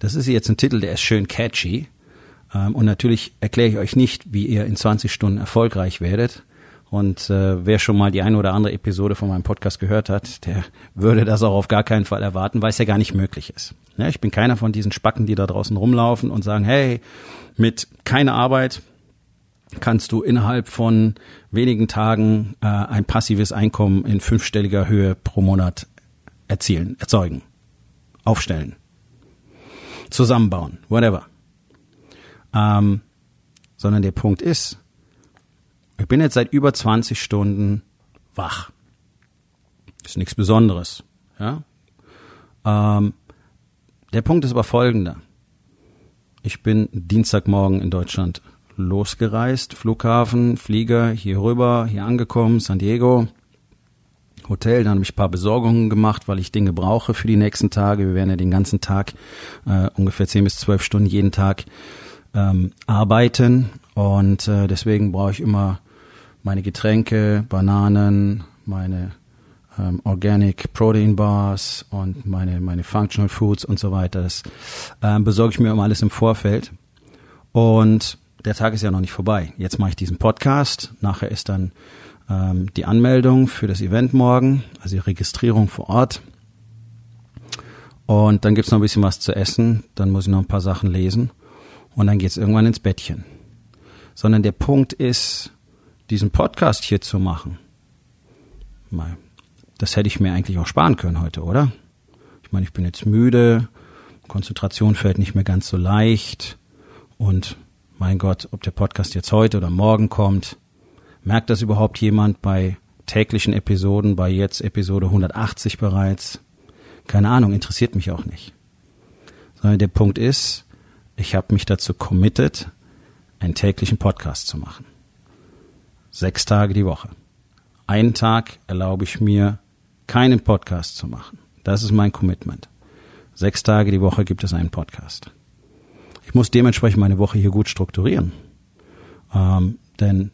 Das ist jetzt ein Titel, der ist schön catchy. Ähm, und natürlich erkläre ich euch nicht, wie ihr in 20 Stunden erfolgreich werdet. Und äh, wer schon mal die eine oder andere Episode von meinem Podcast gehört hat, der würde das auch auf gar keinen Fall erwarten, weil es ja gar nicht möglich ist. Ja, ich bin keiner von diesen Spacken, die da draußen rumlaufen und sagen, hey, mit keiner Arbeit kannst du innerhalb von wenigen Tagen äh, ein passives Einkommen in fünfstelliger Höhe pro Monat erzielen, erzeugen, aufstellen zusammenbauen, whatever. Ähm, sondern der Punkt ist, ich bin jetzt seit über 20 Stunden wach. Ist nichts Besonderes. Ja? Ähm, der Punkt ist aber folgender. Ich bin Dienstagmorgen in Deutschland losgereist, Flughafen, Flieger, hier rüber, hier angekommen, San Diego. Hotel. Dann habe ich ein paar Besorgungen gemacht, weil ich Dinge brauche für die nächsten Tage. Wir werden ja den ganzen Tag, äh, ungefähr zehn bis zwölf Stunden jeden Tag ähm, arbeiten. Und äh, deswegen brauche ich immer meine Getränke, Bananen, meine ähm, Organic Protein Bars und meine, meine Functional Foods und so weiter. Das ähm, besorge ich mir immer alles im Vorfeld. Und der Tag ist ja noch nicht vorbei. Jetzt mache ich diesen Podcast. Nachher ist dann ähm, die Anmeldung für das Event morgen, also die Registrierung vor Ort. Und dann gibt's noch ein bisschen was zu essen, dann muss ich noch ein paar Sachen lesen und dann geht's irgendwann ins Bettchen. Sondern der Punkt ist, diesen Podcast hier zu machen. Das hätte ich mir eigentlich auch sparen können heute, oder? Ich meine, ich bin jetzt müde, Konzentration fällt nicht mehr ganz so leicht und mein Gott, ob der Podcast jetzt heute oder morgen kommt, Merkt das überhaupt jemand bei täglichen Episoden, bei jetzt Episode 180 bereits? Keine Ahnung, interessiert mich auch nicht. Sondern der Punkt ist, ich habe mich dazu committed, einen täglichen Podcast zu machen. Sechs Tage die Woche. Einen Tag erlaube ich mir, keinen Podcast zu machen. Das ist mein Commitment. Sechs Tage die Woche gibt es einen Podcast. Ich muss dementsprechend meine Woche hier gut strukturieren. Ähm, denn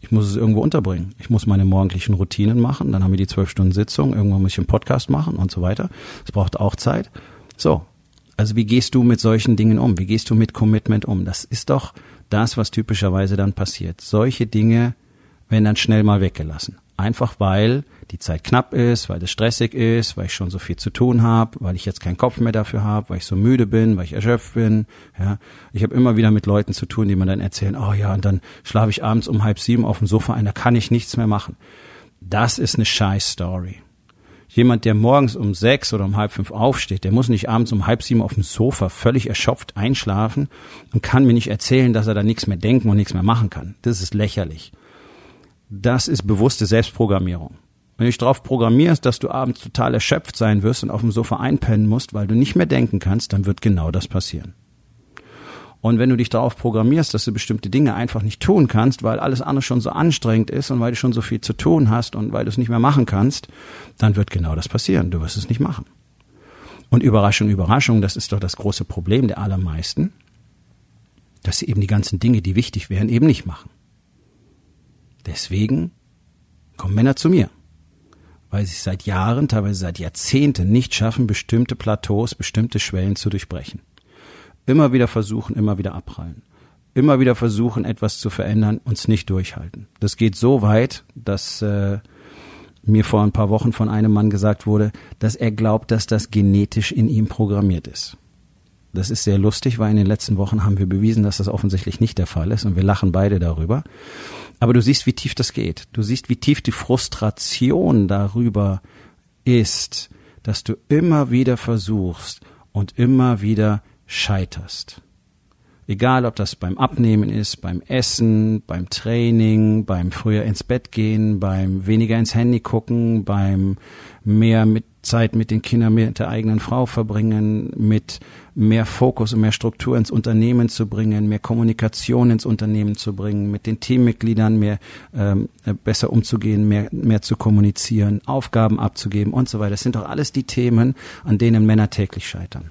ich muss es irgendwo unterbringen. Ich muss meine morgendlichen Routinen machen, dann haben wir die zwölf Stunden Sitzung, irgendwann muss ich einen Podcast machen und so weiter. Es braucht auch Zeit. So, also wie gehst du mit solchen Dingen um? Wie gehst du mit Commitment um? Das ist doch das, was typischerweise dann passiert. Solche Dinge werden dann schnell mal weggelassen. Einfach weil die Zeit knapp ist, weil es stressig ist, weil ich schon so viel zu tun habe, weil ich jetzt keinen Kopf mehr dafür habe, weil ich so müde bin, weil ich erschöpft bin. Ja, ich habe immer wieder mit Leuten zu tun, die mir dann erzählen, oh ja, und dann schlafe ich abends um halb sieben auf dem Sofa ein, da kann ich nichts mehr machen. Das ist eine scheiß Story. Jemand, der morgens um sechs oder um halb fünf aufsteht, der muss nicht abends um halb sieben auf dem Sofa völlig erschöpft einschlafen und kann mir nicht erzählen, dass er da nichts mehr denken und nichts mehr machen kann. Das ist lächerlich. Das ist bewusste Selbstprogrammierung. Wenn du dich darauf programmierst, dass du abends total erschöpft sein wirst und auf dem Sofa einpennen musst, weil du nicht mehr denken kannst, dann wird genau das passieren. Und wenn du dich darauf programmierst, dass du bestimmte Dinge einfach nicht tun kannst, weil alles andere schon so anstrengend ist und weil du schon so viel zu tun hast und weil du es nicht mehr machen kannst, dann wird genau das passieren. Du wirst es nicht machen. Und Überraschung, Überraschung, das ist doch das große Problem der allermeisten, dass sie eben die ganzen Dinge, die wichtig wären, eben nicht machen. Deswegen kommen Männer zu mir, weil sie seit Jahren, teilweise seit Jahrzehnten nicht schaffen, bestimmte Plateaus, bestimmte Schwellen zu durchbrechen. Immer wieder versuchen, immer wieder abprallen. Immer wieder versuchen, etwas zu verändern, uns nicht durchhalten. Das geht so weit, dass äh, mir vor ein paar Wochen von einem Mann gesagt wurde, dass er glaubt, dass das genetisch in ihm programmiert ist. Das ist sehr lustig, weil in den letzten Wochen haben wir bewiesen, dass das offensichtlich nicht der Fall ist und wir lachen beide darüber. Aber du siehst, wie tief das geht. Du siehst, wie tief die Frustration darüber ist, dass du immer wieder versuchst und immer wieder scheiterst. Egal, ob das beim Abnehmen ist, beim Essen, beim Training, beim früher ins Bett gehen, beim weniger ins Handy gucken, beim mehr mit Zeit mit den Kindern, mit der eigenen Frau verbringen, mit mehr Fokus und mehr Struktur ins Unternehmen zu bringen, mehr Kommunikation ins Unternehmen zu bringen, mit den Teammitgliedern mehr ähm, besser umzugehen, mehr, mehr zu kommunizieren, Aufgaben abzugeben und so weiter. Das sind doch alles die Themen, an denen Männer täglich scheitern.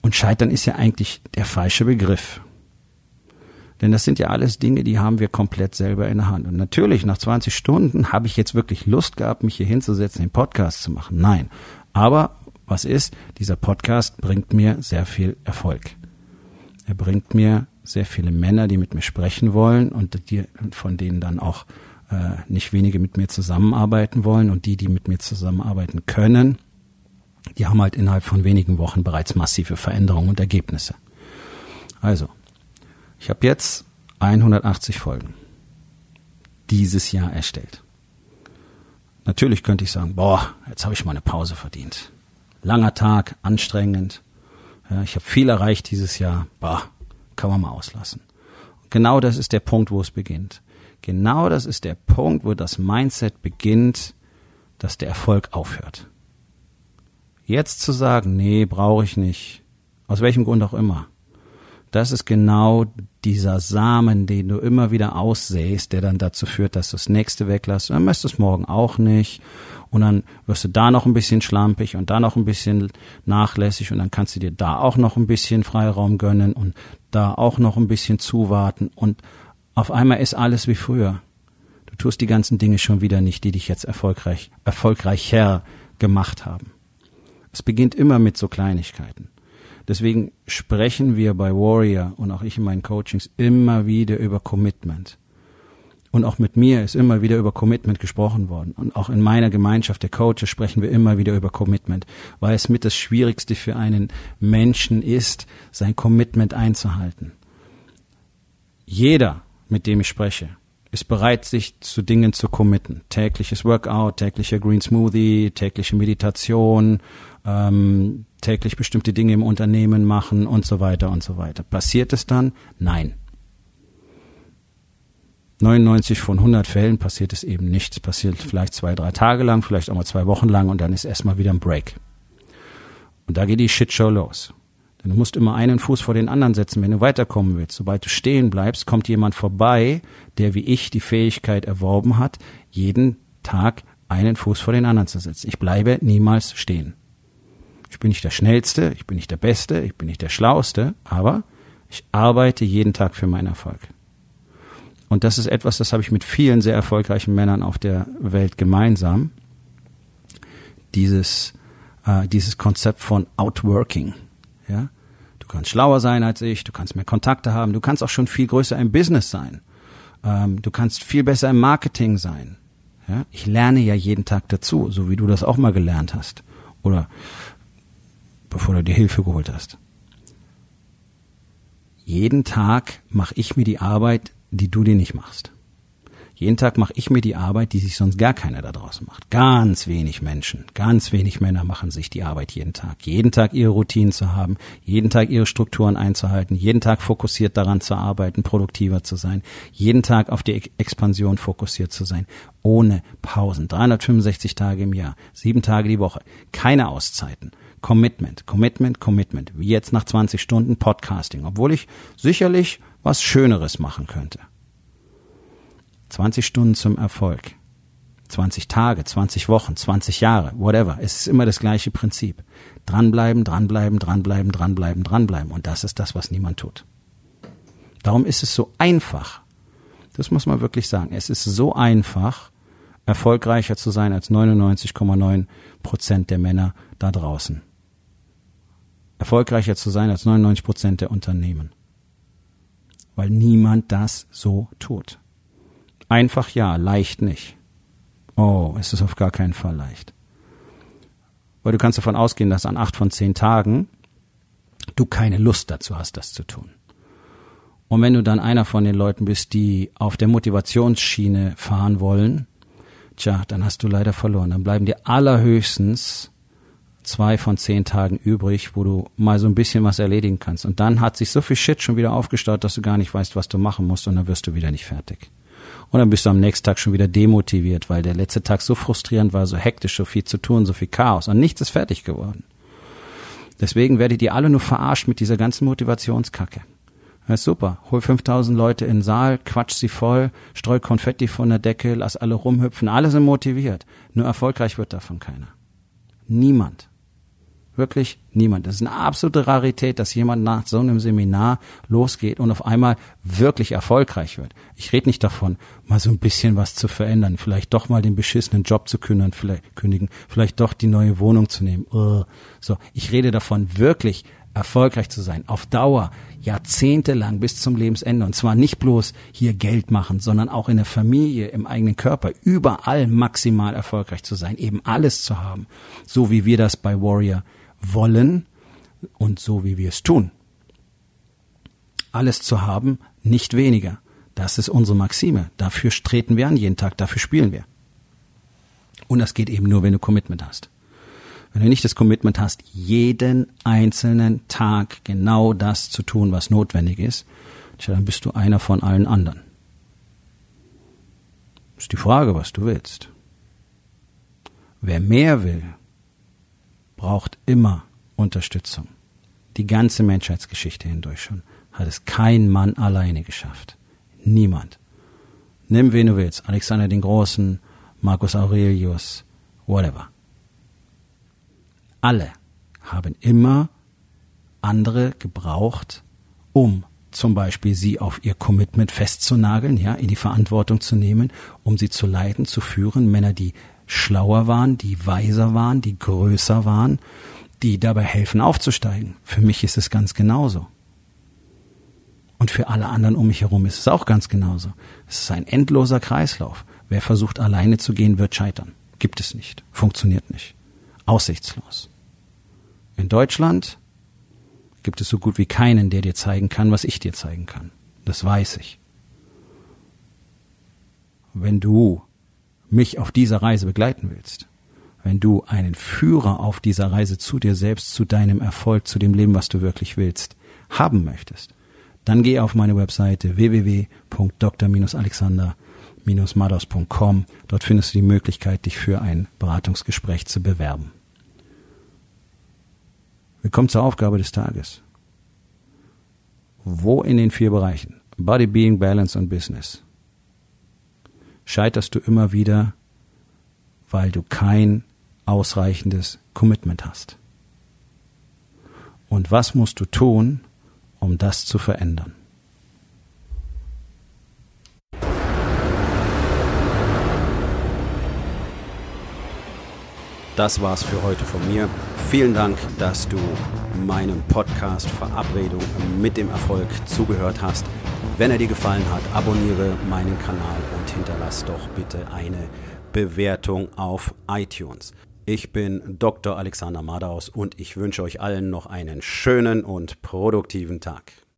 Und scheitern ist ja eigentlich der falsche Begriff. Denn das sind ja alles Dinge, die haben wir komplett selber in der Hand. Und natürlich, nach 20 Stunden habe ich jetzt wirklich Lust gehabt, mich hier hinzusetzen, den Podcast zu machen. Nein. Aber was ist? Dieser Podcast bringt mir sehr viel Erfolg. Er bringt mir sehr viele Männer, die mit mir sprechen wollen und die, von denen dann auch äh, nicht wenige mit mir zusammenarbeiten wollen und die, die mit mir zusammenarbeiten können, die haben halt innerhalb von wenigen Wochen bereits massive Veränderungen und Ergebnisse. Also, ich habe jetzt 180 Folgen dieses Jahr erstellt. Natürlich könnte ich sagen, boah, jetzt habe ich mal eine Pause verdient. Langer Tag, anstrengend. Ja, ich habe viel erreicht dieses Jahr. Boah, kann man mal auslassen. Und genau das ist der Punkt, wo es beginnt. Genau das ist der Punkt, wo das Mindset beginnt, dass der Erfolg aufhört. Jetzt zu sagen, nee, brauche ich nicht, aus welchem Grund auch immer, das ist genau dieser Samen, den du immer wieder aussähst, der dann dazu führt, dass du das nächste weglässt. Dann möchtest du es morgen auch nicht. Und dann wirst du da noch ein bisschen schlampig und da noch ein bisschen nachlässig und dann kannst du dir da auch noch ein bisschen Freiraum gönnen und da auch noch ein bisschen zuwarten und auf einmal ist alles wie früher. Du tust die ganzen Dinge schon wieder nicht, die dich jetzt erfolgreich, erfolgreicher gemacht haben. Es beginnt immer mit so Kleinigkeiten. Deswegen sprechen wir bei Warrior und auch ich in meinen Coachings immer wieder über Commitment. Und auch mit mir ist immer wieder über Commitment gesprochen worden. Und auch in meiner Gemeinschaft der Coaches sprechen wir immer wieder über Commitment, weil es mit das Schwierigste für einen Menschen ist, sein Commitment einzuhalten. Jeder, mit dem ich spreche, ist bereit, sich zu Dingen zu committen. Tägliches Workout, täglicher Green Smoothie, tägliche Meditation, ähm, täglich bestimmte Dinge im Unternehmen machen und so weiter und so weiter. Passiert es dann? Nein. 99 von 100 Fällen passiert es eben nicht. Es passiert vielleicht zwei, drei Tage lang, vielleicht auch mal zwei Wochen lang und dann ist erstmal wieder ein Break. Und da geht die Shitshow los. Denn du musst immer einen Fuß vor den anderen setzen, wenn du weiterkommen willst. Sobald du stehen bleibst, kommt jemand vorbei, der wie ich die Fähigkeit erworben hat, jeden Tag einen Fuß vor den anderen zu setzen. Ich bleibe niemals stehen. Ich bin nicht der Schnellste, ich bin nicht der Beste, ich bin nicht der Schlauste, aber ich arbeite jeden Tag für meinen Erfolg. Und das ist etwas, das habe ich mit vielen sehr erfolgreichen Männern auf der Welt gemeinsam. Dieses, äh, dieses Konzept von Outworking. Ja? Du kannst schlauer sein als ich, du kannst mehr Kontakte haben, du kannst auch schon viel größer im Business sein. Ähm, du kannst viel besser im Marketing sein. Ja? Ich lerne ja jeden Tag dazu, so wie du das auch mal gelernt hast. Oder bevor du dir Hilfe geholt hast. Jeden Tag mache ich mir die Arbeit, die du dir nicht machst. Jeden Tag mache ich mir die Arbeit, die sich sonst gar keiner da draußen macht. Ganz wenig Menschen, ganz wenig Männer machen sich die Arbeit jeden Tag. Jeden Tag ihre Routinen zu haben, jeden Tag ihre Strukturen einzuhalten, jeden Tag fokussiert daran zu arbeiten, produktiver zu sein, jeden Tag auf die Expansion fokussiert zu sein, ohne Pausen. 365 Tage im Jahr, sieben Tage die Woche, keine Auszeiten. Commitment, Commitment, Commitment. Wie jetzt nach 20 Stunden Podcasting, obwohl ich sicherlich was Schöneres machen könnte. 20 Stunden zum Erfolg. 20 Tage, 20 Wochen, 20 Jahre, whatever. Es ist immer das gleiche Prinzip. Dranbleiben, dranbleiben, dranbleiben, dranbleiben, dranbleiben. Und das ist das, was niemand tut. Darum ist es so einfach. Das muss man wirklich sagen. Es ist so einfach, erfolgreicher zu sein als 99,9 Prozent der Männer da draußen erfolgreicher zu sein als 99 Prozent der Unternehmen. Weil niemand das so tut. Einfach ja, leicht nicht. Oh, es ist auf gar keinen Fall leicht. Weil du kannst davon ausgehen, dass an acht von zehn Tagen du keine Lust dazu hast, das zu tun. Und wenn du dann einer von den Leuten bist, die auf der Motivationsschiene fahren wollen, tja, dann hast du leider verloren. Dann bleiben dir allerhöchstens zwei von zehn Tagen übrig, wo du mal so ein bisschen was erledigen kannst. Und dann hat sich so viel Shit schon wieder aufgestaut, dass du gar nicht weißt, was du machen musst und dann wirst du wieder nicht fertig. Und dann bist du am nächsten Tag schon wieder demotiviert, weil der letzte Tag so frustrierend war, so hektisch, so viel zu tun, so viel Chaos und nichts ist fertig geworden. Deswegen werdet ihr alle nur verarscht mit dieser ganzen Motivationskacke. Ja, super. Hol 5000 Leute in den Saal, quatsch sie voll, streu Konfetti von der Decke, lass alle rumhüpfen. Alle sind motiviert. Nur erfolgreich wird davon keiner. Niemand. Wirklich niemand. Das ist eine absolute Rarität, dass jemand nach so einem Seminar losgeht und auf einmal wirklich erfolgreich wird. Ich rede nicht davon, mal so ein bisschen was zu verändern, vielleicht doch mal den beschissenen Job zu kündigen, vielleicht, kündigen, vielleicht doch die neue Wohnung zu nehmen. So, ich rede davon, wirklich erfolgreich zu sein, auf Dauer, jahrzehntelang bis zum Lebensende. Und zwar nicht bloß hier Geld machen, sondern auch in der Familie, im eigenen Körper, überall maximal erfolgreich zu sein, eben alles zu haben, so wie wir das bei Warrior wollen und so wie wir es tun. Alles zu haben, nicht weniger. Das ist unsere Maxime. Dafür treten wir an jeden Tag, dafür spielen wir. Und das geht eben nur, wenn du Commitment hast. Wenn du nicht das Commitment hast, jeden einzelnen Tag genau das zu tun, was notwendig ist, dann bist du einer von allen anderen. Ist die Frage, was du willst. Wer mehr will, braucht immer Unterstützung. Die ganze Menschheitsgeschichte hindurch schon hat es kein Mann alleine geschafft. Niemand. Nimm wen du willst. Alexander den Großen, Marcus Aurelius, whatever. Alle haben immer andere gebraucht, um zum Beispiel sie auf ihr Commitment festzunageln, ja, in die Verantwortung zu nehmen, um sie zu leiten, zu führen. Männer, die schlauer waren, die weiser waren, die größer waren, die dabei helfen aufzusteigen. Für mich ist es ganz genauso. Und für alle anderen um mich herum ist es auch ganz genauso. Es ist ein endloser Kreislauf. Wer versucht alleine zu gehen, wird scheitern. Gibt es nicht. Funktioniert nicht. Aussichtslos. In Deutschland gibt es so gut wie keinen, der dir zeigen kann, was ich dir zeigen kann. Das weiß ich. Wenn du mich auf dieser Reise begleiten willst, wenn du einen Führer auf dieser Reise zu dir selbst, zu deinem Erfolg, zu dem Leben, was du wirklich willst, haben möchtest, dann geh auf meine Webseite www.dr-alexander-mados.com. Dort findest du die Möglichkeit, dich für ein Beratungsgespräch zu bewerben. Wir kommen zur Aufgabe des Tages. Wo in den vier Bereichen Body, Being, Balance und Business scheiterst du immer wieder, weil du kein ausreichendes Commitment hast. Und was musst du tun, um das zu verändern? Das war's für heute von mir. Vielen Dank, dass du meinem Podcast Verabredung mit dem Erfolg zugehört hast. Wenn er dir gefallen hat, abonniere meinen Kanal und hinterlass doch bitte eine Bewertung auf iTunes. Ich bin Dr. Alexander Madaus und ich wünsche euch allen noch einen schönen und produktiven Tag.